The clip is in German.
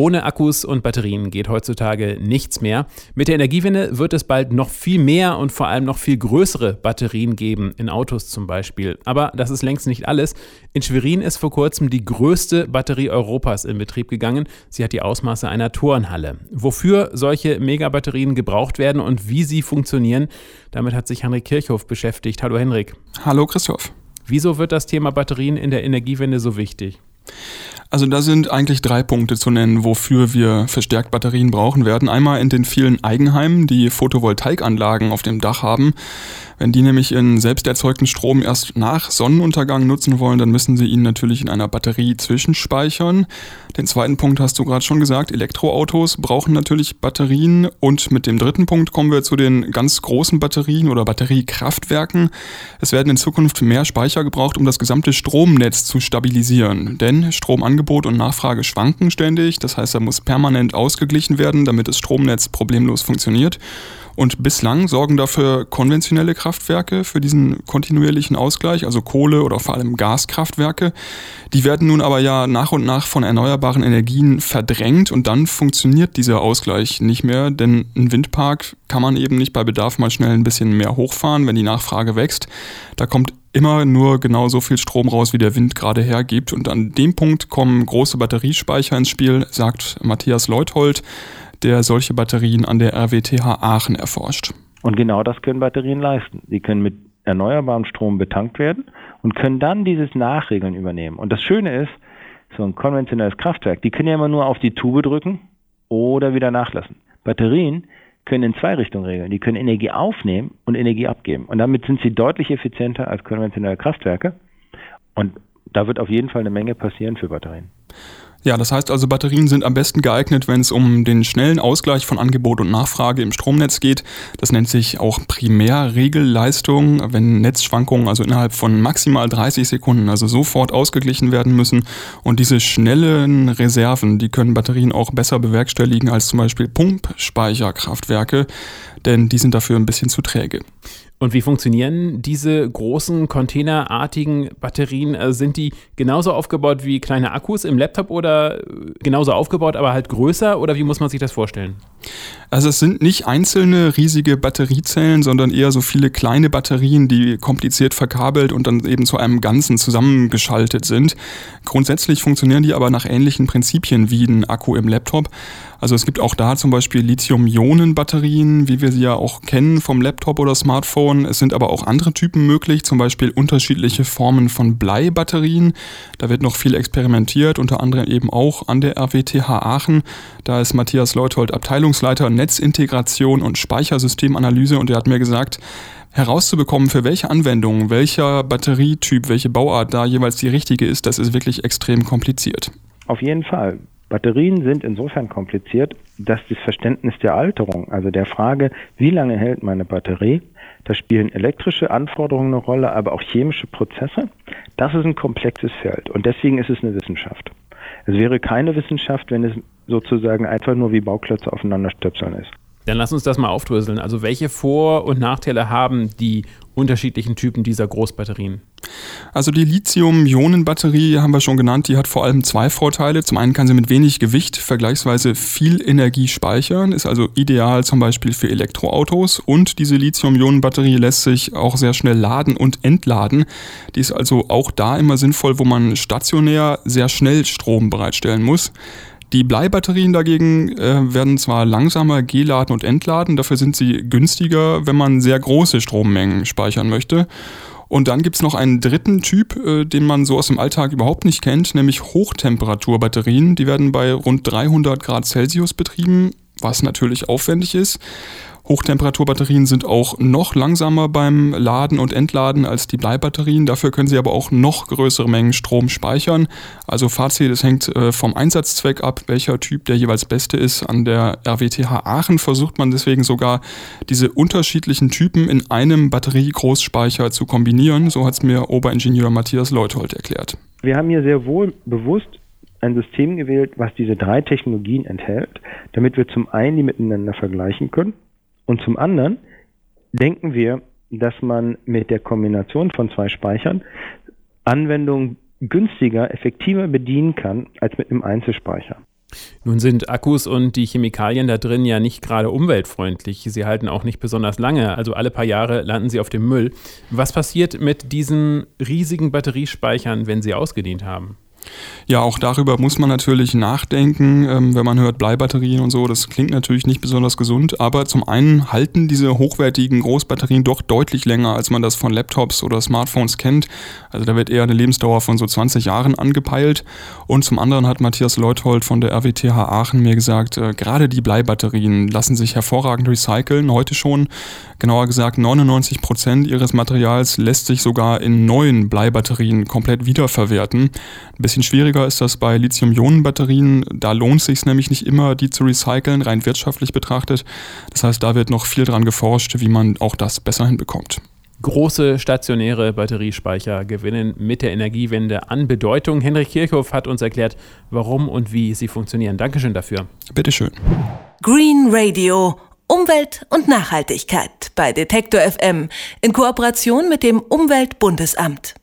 Ohne Akkus und Batterien geht heutzutage nichts mehr. Mit der Energiewende wird es bald noch viel mehr und vor allem noch viel größere Batterien geben, in Autos zum Beispiel. Aber das ist längst nicht alles. In Schwerin ist vor kurzem die größte Batterie Europas in Betrieb gegangen. Sie hat die Ausmaße einer Turnhalle. Wofür solche Megabatterien gebraucht werden und wie sie funktionieren, damit hat sich Henrik Kirchhoff beschäftigt. Hallo Henrik. Hallo Christoph. Wieso wird das Thema Batterien in der Energiewende so wichtig? Also da sind eigentlich drei Punkte zu nennen, wofür wir verstärkt Batterien brauchen werden. Einmal in den vielen Eigenheimen, die Photovoltaikanlagen auf dem Dach haben. Wenn die nämlich ihren selbst erzeugten Strom erst nach Sonnenuntergang nutzen wollen, dann müssen sie ihn natürlich in einer Batterie zwischenspeichern. Den zweiten Punkt hast du gerade schon gesagt, Elektroautos brauchen natürlich Batterien. Und mit dem dritten Punkt kommen wir zu den ganz großen Batterien oder Batteriekraftwerken. Es werden in Zukunft mehr Speicher gebraucht, um das gesamte Stromnetz zu stabilisieren. Denn Stromangebot und Nachfrage schwanken ständig. Das heißt, da muss permanent ausgeglichen werden, damit das Stromnetz problemlos funktioniert. Und bislang sorgen dafür konventionelle Kraftwerke für diesen kontinuierlichen Ausgleich, also Kohle oder vor allem Gaskraftwerke. Die werden nun aber ja nach und nach von erneuerbaren Energien verdrängt und dann funktioniert dieser Ausgleich nicht mehr, denn ein Windpark kann man eben nicht bei Bedarf mal schnell ein bisschen mehr hochfahren, wenn die Nachfrage wächst. Da kommt immer nur genau so viel Strom raus, wie der Wind gerade hergibt. Und an dem Punkt kommen große Batteriespeicher ins Spiel, sagt Matthias Leuthold der solche Batterien an der RWTH Aachen erforscht. Und genau das können Batterien leisten. Sie können mit erneuerbarem Strom betankt werden und können dann dieses Nachregeln übernehmen. Und das Schöne ist, so ein konventionelles Kraftwerk, die können ja immer nur auf die Tube drücken oder wieder nachlassen. Batterien können in zwei Richtungen regeln. Die können Energie aufnehmen und Energie abgeben. Und damit sind sie deutlich effizienter als konventionelle Kraftwerke. Und da wird auf jeden Fall eine Menge passieren für Batterien. Ja, das heißt also, Batterien sind am besten geeignet, wenn es um den schnellen Ausgleich von Angebot und Nachfrage im Stromnetz geht. Das nennt sich auch Primärregelleistung, wenn Netzschwankungen also innerhalb von maximal 30 Sekunden, also sofort ausgeglichen werden müssen. Und diese schnellen Reserven, die können Batterien auch besser bewerkstelligen als zum Beispiel Pumpspeicherkraftwerke, denn die sind dafür ein bisschen zu träge. Und wie funktionieren diese großen containerartigen Batterien? Also sind die genauso aufgebaut wie kleine Akkus im Laptop oder genauso aufgebaut, aber halt größer? Oder wie muss man sich das vorstellen? Also es sind nicht einzelne riesige Batteriezellen, sondern eher so viele kleine Batterien, die kompliziert verkabelt und dann eben zu einem Ganzen zusammengeschaltet sind. Grundsätzlich funktionieren die aber nach ähnlichen Prinzipien wie ein Akku im Laptop. Also es gibt auch da zum Beispiel Lithium-Ionen-Batterien, wie wir sie ja auch kennen vom Laptop oder Smartphone. Es sind aber auch andere Typen möglich, zum Beispiel unterschiedliche Formen von Bleibatterien. Da wird noch viel experimentiert, unter anderem eben auch an der RWTH Aachen. Da ist Matthias Leuthold Abteilungsleiter Netzintegration und Speichersystemanalyse und er hat mir gesagt, herauszubekommen, für welche Anwendung, welcher Batterietyp, welche Bauart da jeweils die richtige ist, das ist wirklich extrem kompliziert. Auf jeden Fall. Batterien sind insofern kompliziert, dass das Verständnis der Alterung, also der Frage, wie lange hält meine Batterie, da spielen elektrische Anforderungen eine Rolle, aber auch chemische Prozesse. Das ist ein komplexes Feld und deswegen ist es eine Wissenschaft. Es wäre keine Wissenschaft, wenn es sozusagen einfach nur wie Bauklötze aufeinander stöpseln ist. Dann lass uns das mal aufdröseln. Also welche Vor- und Nachteile haben die unterschiedlichen Typen dieser Großbatterien? Also die Lithium-Ionen-Batterie haben wir schon genannt, die hat vor allem zwei Vorteile. Zum einen kann sie mit wenig Gewicht vergleichsweise viel Energie speichern, ist also ideal zum Beispiel für Elektroautos und diese Lithium-Ionen-Batterie lässt sich auch sehr schnell laden und entladen. Die ist also auch da immer sinnvoll, wo man stationär sehr schnell Strom bereitstellen muss. Die Bleibatterien dagegen äh, werden zwar langsamer geladen und entladen, dafür sind sie günstiger, wenn man sehr große Strommengen speichern möchte. Und dann gibt's noch einen dritten Typ, äh, den man so aus dem Alltag überhaupt nicht kennt, nämlich Hochtemperaturbatterien. Die werden bei rund 300 Grad Celsius betrieben, was natürlich aufwendig ist. Hochtemperaturbatterien sind auch noch langsamer beim Laden und Entladen als die Bleibatterien. Dafür können sie aber auch noch größere Mengen Strom speichern. Also Fazit, es hängt äh, vom Einsatzzweck ab, welcher Typ der jeweils beste ist. An der RWTH Aachen versucht man deswegen sogar diese unterschiedlichen Typen in einem Batteriegroßspeicher zu kombinieren. So hat es mir Oberingenieur Matthias Leuthold erklärt. Wir haben hier sehr wohl bewusst ein System gewählt, was diese drei Technologien enthält, damit wir zum einen die miteinander vergleichen können und zum anderen denken wir dass man mit der Kombination von zwei Speichern Anwendungen günstiger, effektiver bedienen kann als mit einem Einzelspeicher. Nun sind Akkus und die Chemikalien da drin ja nicht gerade umweltfreundlich. Sie halten auch nicht besonders lange, also alle paar Jahre landen sie auf dem Müll. Was passiert mit diesen riesigen Batteriespeichern, wenn sie ausgedient haben? Ja, auch darüber muss man natürlich nachdenken, ähm, wenn man hört Bleibatterien und so. Das klingt natürlich nicht besonders gesund, aber zum einen halten diese hochwertigen Großbatterien doch deutlich länger, als man das von Laptops oder Smartphones kennt. Also da wird eher eine Lebensdauer von so 20 Jahren angepeilt. Und zum anderen hat Matthias Leuthold von der RWTH Aachen mir gesagt, äh, gerade die Bleibatterien lassen sich hervorragend recyceln, heute schon. Genauer gesagt, 99 Prozent ihres Materials lässt sich sogar in neuen Bleibatterien komplett wiederverwerten. Ein bisschen schwieriger ist das bei Lithium-Ionen-Batterien. Da lohnt es sich nämlich nicht immer, die zu recyceln, rein wirtschaftlich betrachtet. Das heißt, da wird noch viel dran geforscht, wie man auch das besser hinbekommt. Große stationäre Batteriespeicher gewinnen mit der Energiewende an Bedeutung. Henrik Kirchhoff hat uns erklärt, warum und wie sie funktionieren. Dankeschön dafür. Bitteschön. Green Radio Umwelt und Nachhaltigkeit bei Detektor FM in Kooperation mit dem Umweltbundesamt.